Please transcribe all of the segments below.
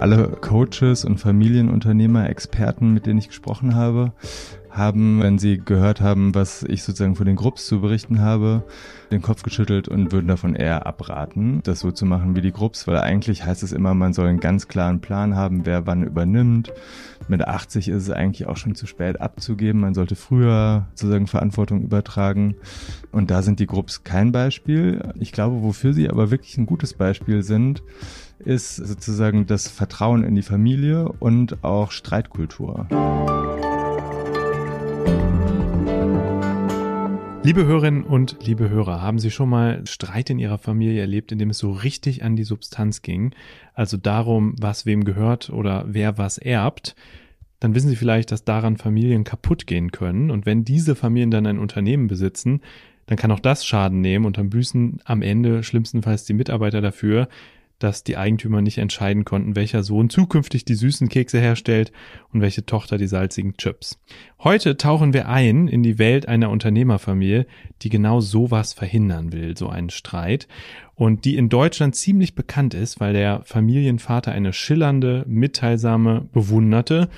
Alle Coaches und Familienunternehmer, Experten, mit denen ich gesprochen habe, haben, wenn sie gehört haben, was ich sozusagen von den Grupps zu berichten habe, den Kopf geschüttelt und würden davon eher abraten, das so zu machen wie die Grupps, weil eigentlich heißt es immer, man soll einen ganz klaren Plan haben, wer wann übernimmt. Mit 80 ist es eigentlich auch schon zu spät abzugeben. Man sollte früher sozusagen Verantwortung übertragen. Und da sind die Grupps kein Beispiel. Ich glaube, wofür sie aber wirklich ein gutes Beispiel sind, ist sozusagen das Vertrauen in die Familie und auch Streitkultur. Liebe Hörerinnen und liebe Hörer, haben Sie schon mal Streit in Ihrer Familie erlebt, in dem es so richtig an die Substanz ging? Also darum, was wem gehört oder wer was erbt? Dann wissen Sie vielleicht, dass daran Familien kaputt gehen können. Und wenn diese Familien dann ein Unternehmen besitzen, dann kann auch das Schaden nehmen und dann büßen am Ende schlimmstenfalls die Mitarbeiter dafür, dass die Eigentümer nicht entscheiden konnten, welcher Sohn zukünftig die süßen Kekse herstellt und welche Tochter die salzigen Chips. Heute tauchen wir ein in die Welt einer Unternehmerfamilie, die genau sowas verhindern will, so einen Streit, und die in Deutschland ziemlich bekannt ist, weil der Familienvater eine schillernde, mitteilsame, bewunderte,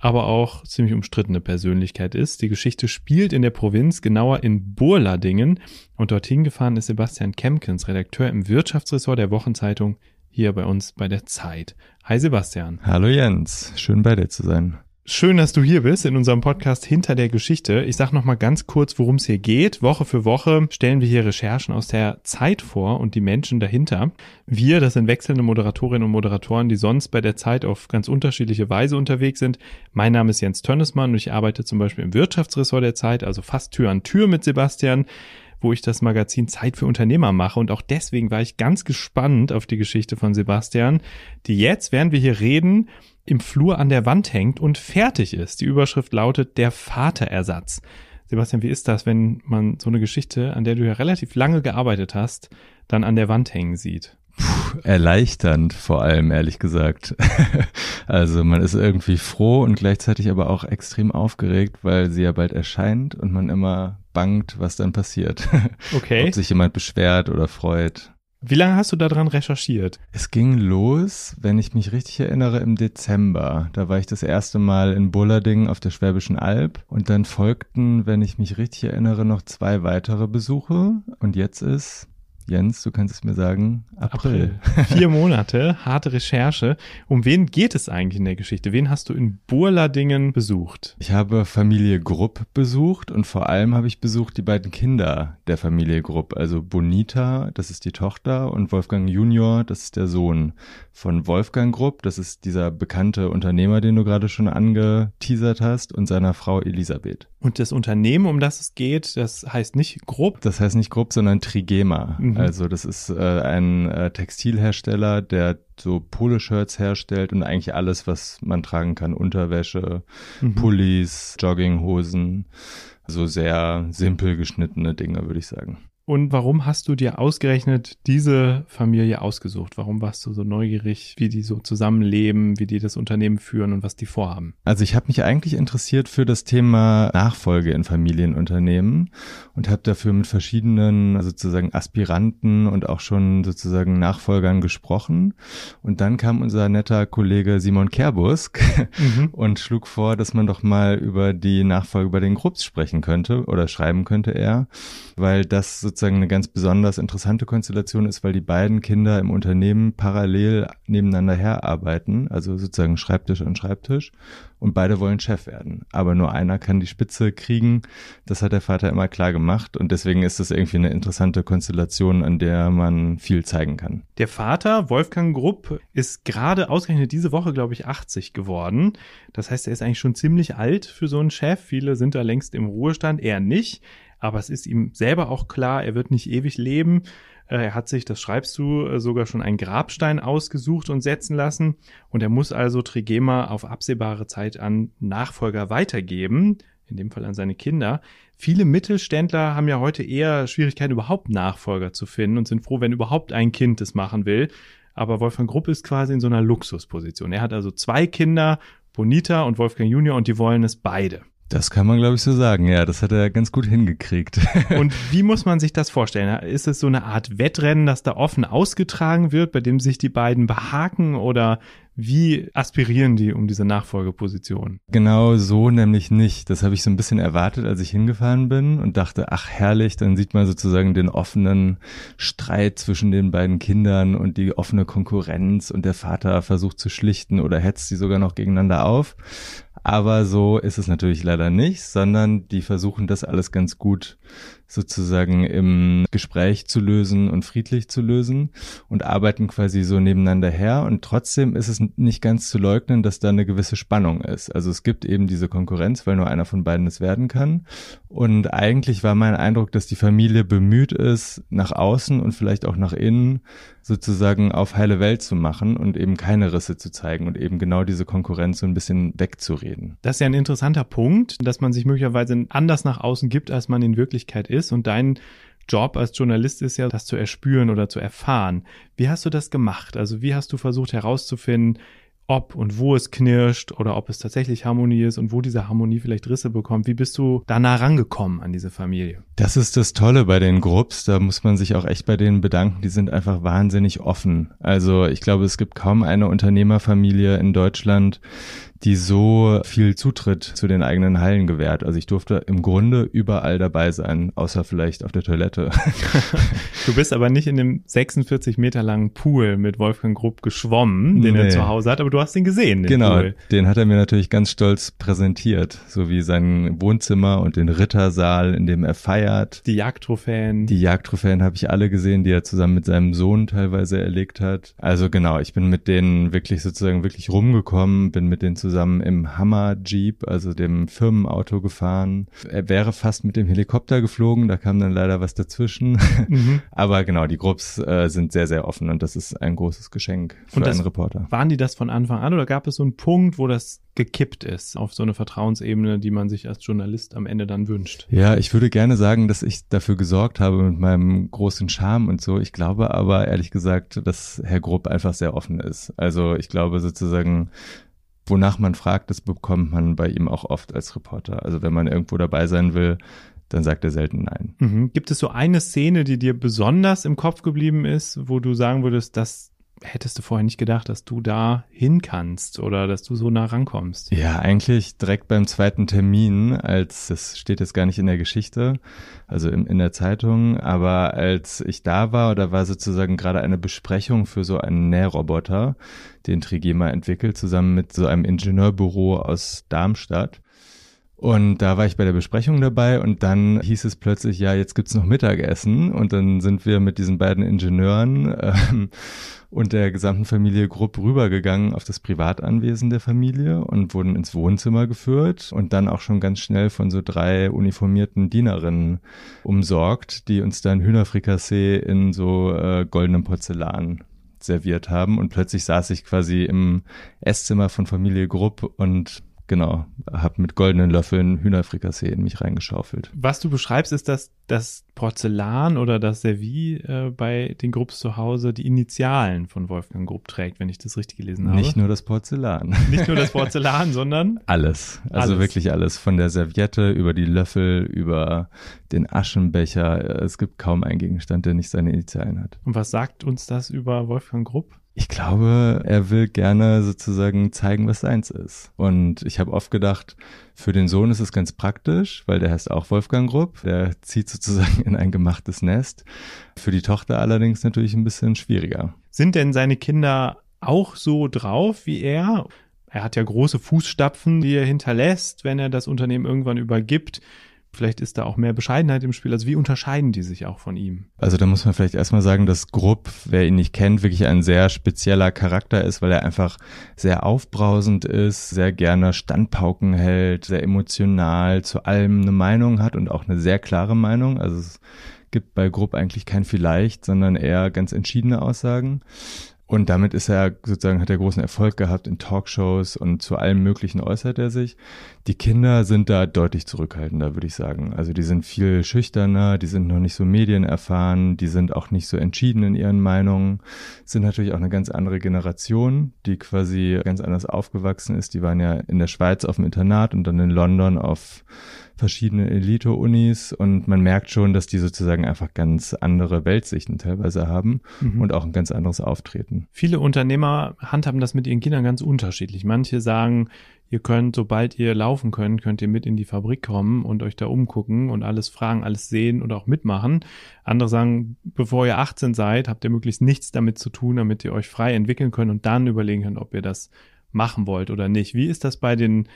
aber auch ziemlich umstrittene Persönlichkeit ist. Die Geschichte spielt in der Provinz, genauer in Burladingen. Und dorthin gefahren ist Sebastian Kemkens, Redakteur im Wirtschaftsressort der Wochenzeitung, hier bei uns bei der Zeit. Hi Sebastian. Hallo Jens, schön bei dir zu sein. Schön, dass du hier bist in unserem Podcast Hinter der Geschichte. Ich sage noch mal ganz kurz, worum es hier geht. Woche für Woche stellen wir hier Recherchen aus der Zeit vor und die Menschen dahinter. Wir, das sind wechselnde Moderatorinnen und Moderatoren, die sonst bei der Zeit auf ganz unterschiedliche Weise unterwegs sind. Mein Name ist Jens Tönnesmann und ich arbeite zum Beispiel im Wirtschaftsressort der Zeit, also fast Tür an Tür mit Sebastian wo ich das Magazin Zeit für Unternehmer mache. Und auch deswegen war ich ganz gespannt auf die Geschichte von Sebastian, die jetzt, während wir hier reden, im Flur an der Wand hängt und fertig ist. Die Überschrift lautet Der Vaterersatz. Sebastian, wie ist das, wenn man so eine Geschichte, an der du ja relativ lange gearbeitet hast, dann an der Wand hängen sieht? Puh, erleichternd vor allem, ehrlich gesagt. also man ist irgendwie froh und gleichzeitig aber auch extrem aufgeregt, weil sie ja bald erscheint und man immer bangt, was dann passiert. Okay. Ob sich jemand beschwert oder freut. Wie lange hast du daran recherchiert? Es ging los, wenn ich mich richtig erinnere, im Dezember. Da war ich das erste Mal in Bullerding auf der Schwäbischen Alb und dann folgten, wenn ich mich richtig erinnere, noch zwei weitere Besuche und jetzt ist Jens, du kannst es mir sagen, April. April. Vier Monate, harte Recherche. Um wen geht es eigentlich in der Geschichte? Wen hast du in Burladingen besucht? Ich habe Familie Grupp besucht und vor allem habe ich besucht die beiden Kinder der Familie Grupp. Also Bonita, das ist die Tochter, und Wolfgang Junior, das ist der Sohn von Wolfgang Grupp. Das ist dieser bekannte Unternehmer, den du gerade schon angeteasert hast, und seiner Frau Elisabeth. Und das Unternehmen, um das es geht, das heißt nicht Grupp? Das heißt nicht Grupp, sondern Trigema. Mhm. Also das ist äh, ein äh, Textilhersteller, der so Poloshirts herstellt und eigentlich alles, was man tragen kann. Unterwäsche, mhm. Pullis, Jogginghosen. So sehr simpel geschnittene Dinge, würde ich sagen. Und warum hast du dir ausgerechnet diese Familie ausgesucht? Warum warst du so neugierig, wie die so zusammenleben, wie die das Unternehmen führen und was die vorhaben? Also ich habe mich eigentlich interessiert für das Thema Nachfolge in Familienunternehmen und habe dafür mit verschiedenen sozusagen Aspiranten und auch schon sozusagen Nachfolgern gesprochen. Und dann kam unser netter Kollege Simon Kerbusk mhm. und schlug vor, dass man doch mal über die Nachfolge bei den Grupps sprechen könnte oder schreiben könnte er, weil das sozusagen sozusagen eine ganz besonders interessante Konstellation ist, weil die beiden Kinder im Unternehmen parallel nebeneinander herarbeiten, also sozusagen Schreibtisch an Schreibtisch und beide wollen Chef werden. Aber nur einer kann die Spitze kriegen. Das hat der Vater immer klar gemacht und deswegen ist das irgendwie eine interessante Konstellation, an der man viel zeigen kann. Der Vater, Wolfgang Grupp, ist gerade ausgerechnet diese Woche, glaube ich, 80 geworden. Das heißt, er ist eigentlich schon ziemlich alt für so einen Chef. Viele sind da längst im Ruhestand, er nicht aber es ist ihm selber auch klar, er wird nicht ewig leben. Äh, er hat sich, das schreibst du, äh, sogar schon einen Grabstein ausgesucht und setzen lassen. Und er muss also Trigema auf absehbare Zeit an Nachfolger weitergeben, in dem Fall an seine Kinder. Viele Mittelständler haben ja heute eher Schwierigkeiten, überhaupt Nachfolger zu finden und sind froh, wenn überhaupt ein Kind das machen will. Aber Wolfgang Grupp ist quasi in so einer Luxusposition. Er hat also zwei Kinder, Bonita und Wolfgang Junior, und die wollen es beide. Das kann man, glaube ich, so sagen. Ja, das hat er ganz gut hingekriegt. Und wie muss man sich das vorstellen? Ist es so eine Art Wettrennen, das da offen ausgetragen wird, bei dem sich die beiden behaken? Oder Wie aspirieren die um diese Nachfolgeposition? Genau so nämlich nicht. Das habe ich so ein bisschen erwartet, als ich hingefahren bin und dachte, ach herrlich, dann sieht man sozusagen den offenen Streit zwischen den beiden Kindern und die offene Konkurrenz und der Vater versucht zu schlichten oder hetzt sie sogar noch gegeneinander auf. Aber so ist es natürlich leider nicht, sondern die versuchen das alles ganz gut sozusagen im Gespräch zu lösen und friedlich zu lösen und arbeiten quasi so nebeneinander her. Und trotzdem ist es nicht ganz zu leugnen, dass da eine gewisse Spannung ist. Also es gibt eben diese Konkurrenz, weil nur einer von beiden es werden kann. Und eigentlich war mein Eindruck, dass die Familie bemüht ist, nach außen und vielleicht auch nach innen sozusagen auf heile Welt zu machen und eben keine Risse zu zeigen und eben genau diese Konkurrenz so ein bisschen wegzureden. Das ist ja ein interessanter Punkt, dass man sich möglicherweise anders nach außen gibt, als man in Wirklichkeit ist ist und dein Job als Journalist ist ja, das zu erspüren oder zu erfahren. Wie hast du das gemacht? Also wie hast du versucht herauszufinden, ob und wo es knirscht oder ob es tatsächlich Harmonie ist und wo diese Harmonie vielleicht Risse bekommt. Wie bist du da nah rangekommen an diese Familie? Das ist das Tolle bei den Grupps. Da muss man sich auch echt bei denen bedanken. Die sind einfach wahnsinnig offen. Also ich glaube, es gibt kaum eine Unternehmerfamilie in Deutschland, die so viel Zutritt zu den eigenen Hallen gewährt. Also ich durfte im Grunde überall dabei sein, außer vielleicht auf der Toilette. du bist aber nicht in dem 46 Meter langen Pool mit Wolfgang Grupp geschwommen, den nee. er zu Hause hat, aber du hast ihn gesehen. Den genau, Pool. den hat er mir natürlich ganz stolz präsentiert, so wie sein Wohnzimmer und den Rittersaal, in dem er feiert. Die Jagdtrophäen. Die Jagdtrophäen habe ich alle gesehen, die er zusammen mit seinem Sohn teilweise erlegt hat. Also genau, ich bin mit denen wirklich sozusagen wirklich rumgekommen, bin mit denen zusammen zusammen im Hammer Jeep, also dem Firmenauto gefahren. Er wäre fast mit dem Helikopter geflogen, da kam dann leider was dazwischen. Mhm. Aber genau, die Grupps äh, sind sehr, sehr offen und das ist ein großes Geschenk für einen Reporter. Waren die das von Anfang an oder gab es so einen Punkt, wo das gekippt ist auf so eine Vertrauensebene, die man sich als Journalist am Ende dann wünscht? Ja, ich würde gerne sagen, dass ich dafür gesorgt habe mit meinem großen Charme und so. Ich glaube aber ehrlich gesagt, dass Herr Grupp einfach sehr offen ist. Also ich glaube sozusagen, wonach man fragt, das bekommt man bei ihm auch oft als Reporter. Also wenn man irgendwo dabei sein will, dann sagt er selten nein. Mhm. Gibt es so eine Szene, die dir besonders im Kopf geblieben ist, wo du sagen würdest, das hättest du vorher nicht gedacht, dass du da hin kannst oder dass du so nah rankommst? Ja, eigentlich direkt beim zweiten Termin, als das steht jetzt gar nicht in der Geschichte, also in, in der Zeitung, aber als ich da war, da war sozusagen gerade eine Besprechung für so einen Nährroboter, den Trigema entwickelt, zusammen mit so einem Ingenieurbüro aus Darmstadt. Und da war ich bei der Besprechung dabei und dann hieß es plötzlich, ja, jetzt gibt's noch Mittagessen. Und dann sind wir mit diesen beiden Ingenieuren ähm, und der gesamten Familie Grupp rübergegangen auf das Privatanwesen der Familie und wurden ins Wohnzimmer geführt und dann auch schon ganz schnell von so drei uniformierten Dienerinnen umsorgt, die uns dann Hühnerfrikassee in so äh, goldenem Porzellan serviert haben. Und plötzlich saß ich quasi im Esszimmer von Familie Grupp und genau, habe mit goldenen Löffeln Hühnerfrikassee in mich reingeschaufelt. Was du beschreibst, ist, dass das Porzellan oder das Servie äh, bei den Grupps zu Hause die Initialen von Wolfgang Grupp trägt, wenn ich das richtig gelesen habe. Nicht nur das Porzellan. Nicht nur das Porzellan, sondern alles. Also alles. wirklich alles. Von der Serviette über die Löffel, über den Aschenbecher. Es gibt kaum einen Gegenstand, der nicht seine Initialen hat. Und was sagt uns das über Wolfgang Grupp? Ich glaube, er will gerne sozusagen zeigen, was seins ist. Und ich habe oft gedacht, für den Sohn ist es ganz praktisch, weil der heißt auch Wolfgang Grupp. Der zieht sozusagen in ein gemachtes Nest. Für die Tochter allerdings natürlich ein bisschen schwieriger. Sind denn seine Kinder auch so drauf wie er? Er hat ja große Fußstapfen, die er hinterlässt, wenn er das Unternehmen irgendwann übergibt. Vielleicht ist da auch mehr Bescheidenheit im Spiel. Also wie unterscheiden die sich auch von ihm? Also da muss man vielleicht erstmal sagen, dass Grupp, wer ihn nicht kennt, wirklich ein sehr spezieller Charakter ist, weil er einfach sehr aufbrausend ist, sehr gerne Standpauken hält, sehr emotional, zu allem eine Meinung hat und auch eine sehr klare Meinung. Also es gibt bei Grupp eigentlich kein vielleicht, sondern eher ganz entschiedene Aussagen. Und damit ist er sozusagen, hat er großen Erfolg gehabt in Talkshows und zu allem Möglichen äußert er sich. Die Kinder sind da deutlich zurückhaltender, würde ich sagen. Also die sind viel schüchterner, die sind noch nicht so medienerfahren, die sind auch nicht so entschieden in ihren Meinungen, sind natürlich auch eine ganz andere Generation, die quasi ganz anders aufgewachsen ist. Die waren ja in der Schweiz auf dem Internat und dann in London auf verschiedenen Elite-Unis und man merkt schon, dass die sozusagen einfach ganz andere Weltsichten teilweise haben mhm. und auch ein ganz anderes Auftreten. Viele Unternehmer handhaben das mit ihren Kindern ganz unterschiedlich. Manche sagen, ihr könnt, sobald ihr laufen könnt, könnt ihr mit in die Fabrik kommen und euch da umgucken und alles fragen, alles sehen oder auch mitmachen. Andere sagen, bevor ihr 18 seid, habt ihr möglichst nichts damit zu tun, damit ihr euch frei entwickeln könnt und dann überlegen könnt, ob ihr das machen wollt oder nicht. Wie ist das bei den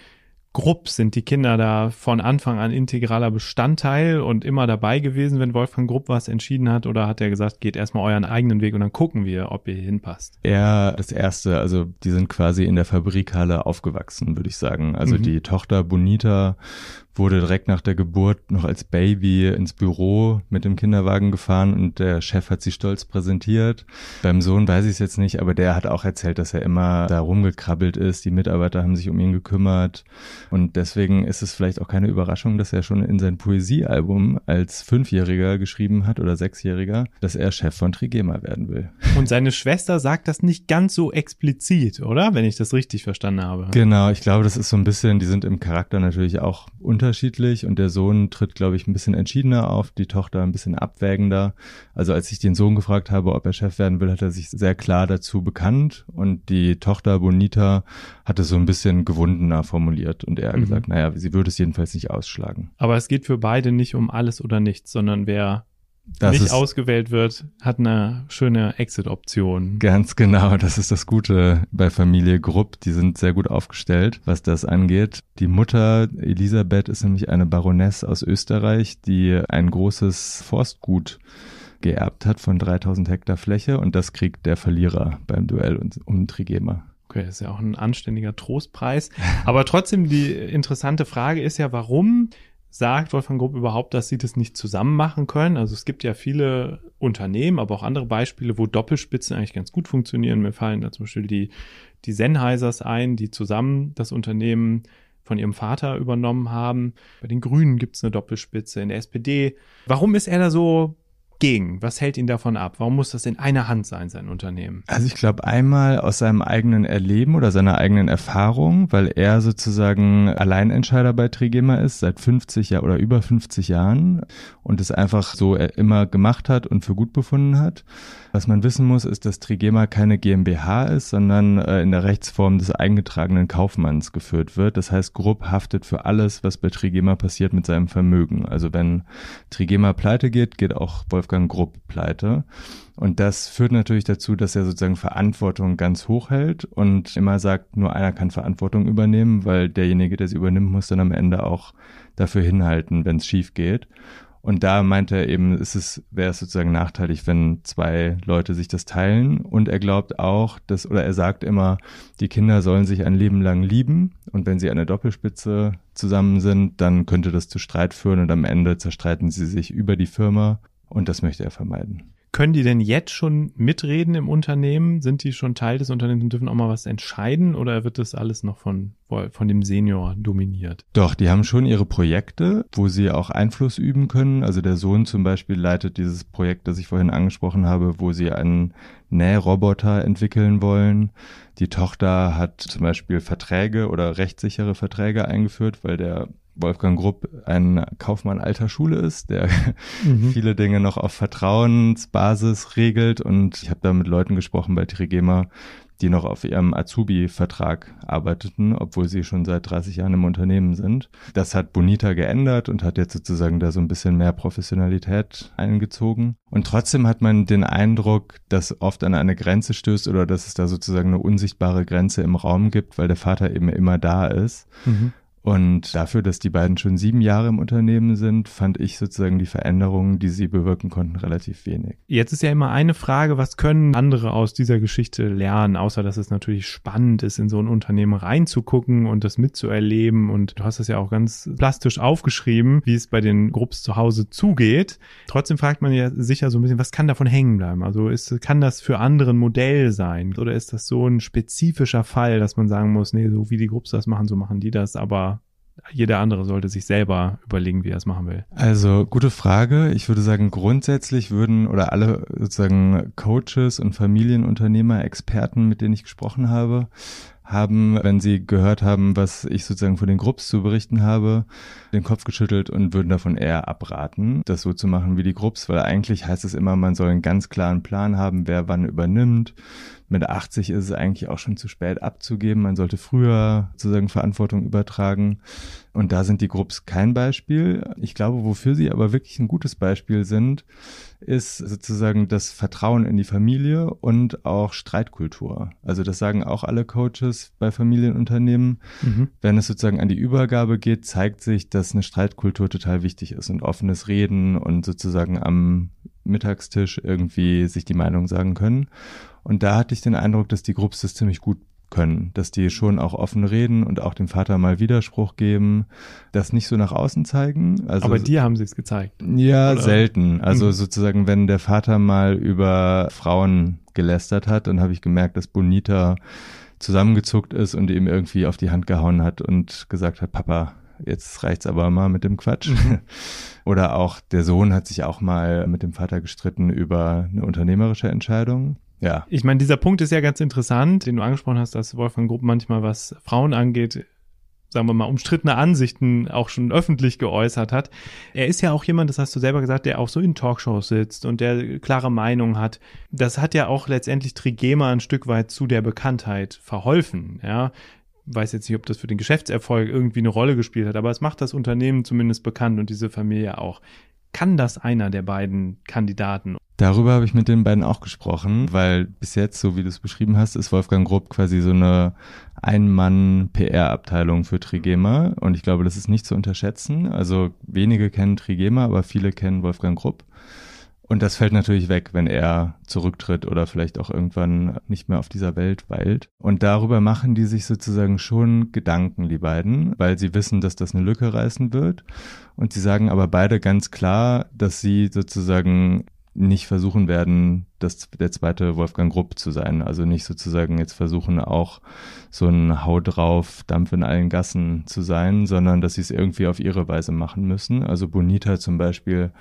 Grupp sind die Kinder da von Anfang an integraler Bestandteil und immer dabei gewesen, wenn Wolfgang Grupp was entschieden hat? Oder hat er gesagt, geht erstmal euren eigenen Weg und dann gucken wir, ob ihr hinpasst? Eher das erste, also die sind quasi in der Fabrikhalle aufgewachsen, würde ich sagen. Also mhm. die Tochter Bonita wurde direkt nach der Geburt noch als Baby ins Büro mit dem Kinderwagen gefahren und der Chef hat sie stolz präsentiert. Beim Sohn weiß ich es jetzt nicht, aber der hat auch erzählt, dass er immer da rumgekrabbelt ist. Die Mitarbeiter haben sich um ihn gekümmert und deswegen ist es vielleicht auch keine Überraschung, dass er schon in sein Poesiealbum als Fünfjähriger geschrieben hat oder Sechsjähriger, dass er Chef von Trigema werden will. Und seine Schwester sagt das nicht ganz so explizit, oder? Wenn ich das richtig verstanden habe. Genau, ich glaube, das ist so ein bisschen, die sind im Charakter natürlich auch unter unterschiedlich und der Sohn tritt, glaube ich, ein bisschen entschiedener auf, die Tochter ein bisschen abwägender. Also als ich den Sohn gefragt habe, ob er Chef werden will, hat er sich sehr klar dazu bekannt und die Tochter Bonita hat es so ein bisschen gewundener formuliert und er mhm. gesagt, naja, sie würde es jedenfalls nicht ausschlagen. Aber es geht für beide nicht um alles oder nichts, sondern wer das nicht ausgewählt wird, hat eine schöne Exit-Option. Ganz genau, das ist das Gute bei Familie Grupp. Die sind sehr gut aufgestellt, was das angeht. Die Mutter Elisabeth ist nämlich eine Baroness aus Österreich, die ein großes Forstgut geerbt hat von 3000 Hektar Fläche und das kriegt der Verlierer beim Duell um Trigema. Okay, das ist ja auch ein anständiger Trostpreis. Aber trotzdem, die interessante Frage ist ja, warum sagt Wolfgang Grupp überhaupt, dass sie das nicht zusammen machen können. Also es gibt ja viele Unternehmen, aber auch andere Beispiele, wo Doppelspitzen eigentlich ganz gut funktionieren. Mir fallen da zum Beispiel die, die Sennheisers ein, die zusammen das Unternehmen von ihrem Vater übernommen haben. Bei den Grünen gibt es eine Doppelspitze, in der SPD. Warum ist er da so gegen? Was hält ihn davon ab? Warum muss das in einer Hand sein, sein Unternehmen? Also ich glaube einmal aus seinem eigenen Erleben oder seiner eigenen Erfahrung, weil er sozusagen Alleinentscheider bei Trigema ist, seit 50 Jahren oder über 50 Jahren und es einfach so immer gemacht hat und für gut befunden hat. Was man wissen muss, ist, dass Trigema keine GmbH ist, sondern äh, in der Rechtsform des eingetragenen Kaufmanns geführt wird. Das heißt, Grupp haftet für alles, was bei Trigema passiert mit seinem Vermögen. Also wenn Trigema pleite geht, geht auch Wolfgang Grupp pleite. Und das führt natürlich dazu, dass er sozusagen Verantwortung ganz hoch hält und immer sagt, nur einer kann Verantwortung übernehmen, weil derjenige, der sie übernimmt, muss dann am Ende auch dafür hinhalten, wenn es schief geht. Und da meinte er eben, ist es, wäre es sozusagen nachteilig, wenn zwei Leute sich das teilen. Und er glaubt auch, dass, oder er sagt immer, die Kinder sollen sich ein Leben lang lieben. Und wenn sie eine Doppelspitze zusammen sind, dann könnte das zu Streit führen und am Ende zerstreiten sie sich über die Firma. Und das möchte er vermeiden. Können die denn jetzt schon mitreden im Unternehmen? Sind die schon Teil des Unternehmens und dürfen auch mal was entscheiden oder wird das alles noch von, von dem Senior dominiert? Doch, die haben schon ihre Projekte, wo sie auch Einfluss üben können. Also der Sohn zum Beispiel leitet dieses Projekt, das ich vorhin angesprochen habe, wo sie einen Nähroboter entwickeln wollen. Die Tochter hat zum Beispiel Verträge oder rechtssichere Verträge eingeführt, weil der Wolfgang Grupp ein Kaufmann alter Schule ist, der mhm. viele Dinge noch auf Vertrauensbasis regelt. Und ich habe da mit Leuten gesprochen bei Trigema, die noch auf ihrem Azubi-Vertrag arbeiteten, obwohl sie schon seit 30 Jahren im Unternehmen sind. Das hat Bonita geändert und hat jetzt sozusagen da so ein bisschen mehr Professionalität eingezogen. Und trotzdem hat man den Eindruck, dass oft an eine Grenze stößt oder dass es da sozusagen eine unsichtbare Grenze im Raum gibt, weil der Vater eben immer da ist. Mhm. Und dafür, dass die beiden schon sieben Jahre im Unternehmen sind, fand ich sozusagen die Veränderungen, die sie bewirken konnten, relativ wenig. Jetzt ist ja immer eine Frage, was können andere aus dieser Geschichte lernen, außer dass es natürlich spannend ist, in so ein Unternehmen reinzugucken und das mitzuerleben. Und du hast es ja auch ganz plastisch aufgeschrieben, wie es bei den Grupps zu Hause zugeht. Trotzdem fragt man ja sicher so ein bisschen, was kann davon hängen bleiben? Also ist, kann das für andere ein Modell sein? Oder ist das so ein spezifischer Fall, dass man sagen muss, nee, so wie die Grupps das machen, so machen die das, aber jeder andere sollte sich selber überlegen, wie er es machen will. Also gute Frage. Ich würde sagen, grundsätzlich würden oder alle sozusagen Coaches und Familienunternehmer, Experten, mit denen ich gesprochen habe, haben, wenn sie gehört haben, was ich sozusagen von den Grupps zu berichten habe, den Kopf geschüttelt und würden davon eher abraten, das so zu machen wie die Grupps, weil eigentlich heißt es immer, man soll einen ganz klaren Plan haben, wer wann übernimmt. Mit 80 ist es eigentlich auch schon zu spät abzugeben. Man sollte früher sozusagen Verantwortung übertragen. Und da sind die Grupps kein Beispiel. Ich glaube, wofür sie aber wirklich ein gutes Beispiel sind, ist sozusagen das Vertrauen in die Familie und auch Streitkultur. Also das sagen auch alle Coaches bei Familienunternehmen. Mhm. Wenn es sozusagen an die Übergabe geht, zeigt sich, dass eine Streitkultur total wichtig ist und offenes Reden und sozusagen am Mittagstisch irgendwie sich die Meinung sagen können. Und da hatte ich den Eindruck, dass die Grupps das ziemlich gut können, dass die schon auch offen reden und auch dem Vater mal Widerspruch geben, das nicht so nach außen zeigen. Also, Aber dir haben sie es gezeigt. Ja, oder? selten. Also mhm. sozusagen, wenn der Vater mal über Frauen gelästert hat, dann habe ich gemerkt, dass Bonita zusammengezuckt ist und ihm irgendwie auf die Hand gehauen hat und gesagt hat, Papa, jetzt reicht's aber mal mit dem Quatsch. Mhm. Oder auch der Sohn hat sich auch mal mit dem Vater gestritten über eine unternehmerische Entscheidung. Ja. Ich meine, dieser Punkt ist ja ganz interessant, den du angesprochen hast, dass Wolfgang Grupp manchmal, was Frauen angeht, sagen wir mal, umstrittene Ansichten auch schon öffentlich geäußert hat. Er ist ja auch jemand, das hast du selber gesagt, der auch so in Talkshows sitzt und der klare Meinung hat. Das hat ja auch letztendlich Trigema ein Stück weit zu der Bekanntheit verholfen, ja. Weiß jetzt nicht, ob das für den Geschäftserfolg irgendwie eine Rolle gespielt hat, aber es macht das Unternehmen zumindest bekannt und diese Familie auch. Kann das einer der beiden Kandidaten? Darüber habe ich mit den beiden auch gesprochen, weil bis jetzt, so wie du es beschrieben hast, ist Wolfgang Grupp quasi so eine Ein-Mann-PR-Abteilung für Trigema und ich glaube, das ist nicht zu unterschätzen. Also wenige kennen Trigema, aber viele kennen Wolfgang Grupp. Und das fällt natürlich weg, wenn er zurücktritt oder vielleicht auch irgendwann nicht mehr auf dieser Welt weilt. Und darüber machen die sich sozusagen schon Gedanken, die beiden, weil sie wissen, dass das eine Lücke reißen wird. Und sie sagen aber beide ganz klar, dass sie sozusagen nicht versuchen werden, das, der zweite Wolfgang Grupp zu sein. Also nicht sozusagen jetzt versuchen auch so ein Hau drauf, Dampf in allen Gassen zu sein, sondern dass sie es irgendwie auf ihre Weise machen müssen. Also Bonita zum Beispiel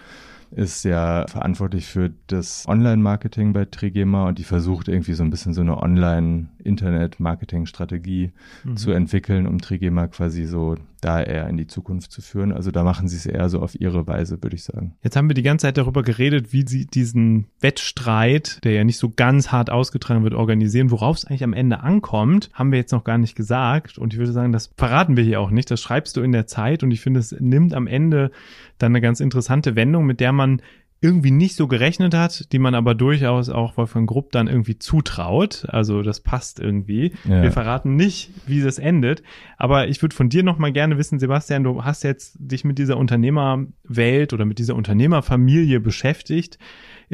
ist ja verantwortlich für das Online-Marketing bei Trigema und die versucht irgendwie so ein bisschen so eine Online-Internet-Marketing-Strategie mhm. zu entwickeln, um Trigema quasi so da eher in die Zukunft zu führen. Also da machen sie es eher so auf ihre Weise, würde ich sagen. Jetzt haben wir die ganze Zeit darüber geredet, wie sie diesen Wettstreit, der ja nicht so ganz hart ausgetragen wird, organisieren. Worauf es eigentlich am Ende ankommt, haben wir jetzt noch gar nicht gesagt. Und ich würde sagen, das verraten wir hier auch nicht. Das schreibst du in der Zeit. Und ich finde, es nimmt am Ende dann eine ganz interessante Wendung, mit der man irgendwie nicht so gerechnet hat, die man aber durchaus auch Wolfgang Grupp dann irgendwie zutraut. Also das passt irgendwie. Ja. Wir verraten nicht, wie das endet. Aber ich würde von dir noch mal gerne wissen, Sebastian, du hast jetzt dich mit dieser Unternehmerwelt oder mit dieser Unternehmerfamilie beschäftigt.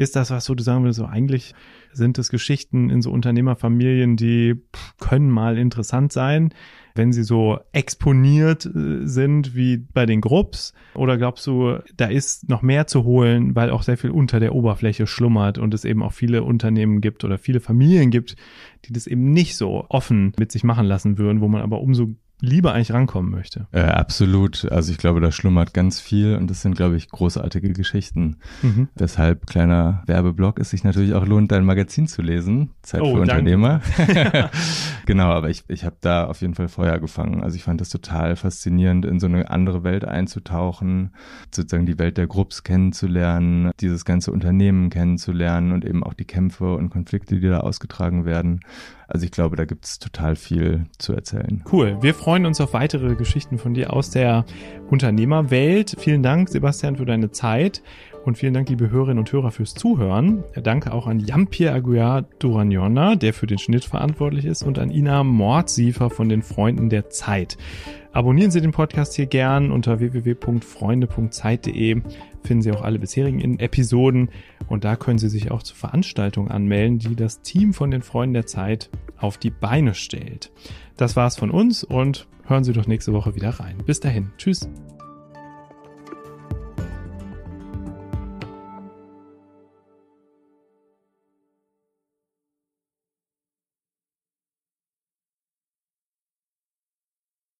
Ist das was, wo du sagen würdest, so eigentlich sind es Geschichten in so Unternehmerfamilien, die können mal interessant sein? wenn sie so exponiert äh, sind wie bei den Grupps? Oder glaubst du, da ist noch mehr zu holen, weil auch sehr viel unter der Oberfläche schlummert und es eben auch viele Unternehmen gibt oder viele Familien gibt, die das eben nicht so offen mit sich machen lassen würden, wo man aber umso lieber eigentlich rankommen möchte. Äh, absolut. Also ich glaube, da schlummert ganz viel und das sind, glaube ich, großartige Geschichten. Mhm. Deshalb kleiner Werbeblock es sich natürlich auch lohnt, dein Magazin zu lesen. Zeit oh, für Unternehmer. genau, aber ich, ich habe da auf jeden Fall Feuer gefangen. Also ich fand das total faszinierend, in so eine andere Welt einzutauchen, sozusagen die Welt der Grupps kennenzulernen, dieses ganze Unternehmen kennenzulernen und eben auch die Kämpfe und Konflikte, die da ausgetragen werden. Also ich glaube, da gibt es total viel zu erzählen. Cool. Wir freuen uns auf weitere Geschichten von dir aus der Unternehmerwelt. Vielen Dank, Sebastian, für deine Zeit. Und vielen Dank, liebe Hörerinnen und Hörer, fürs Zuhören. Danke auch an Jampierre Aguiar Duraniona, der für den Schnitt verantwortlich ist, und an Ina Mordsiefer von den Freunden der Zeit. Abonnieren Sie den Podcast hier gern unter www.freunde.zeit.de finden Sie auch alle bisherigen Episoden und da können Sie sich auch zur Veranstaltung anmelden, die das Team von den Freunden der Zeit auf die Beine stellt. Das war's von uns und hören Sie doch nächste Woche wieder rein. Bis dahin. Tschüss.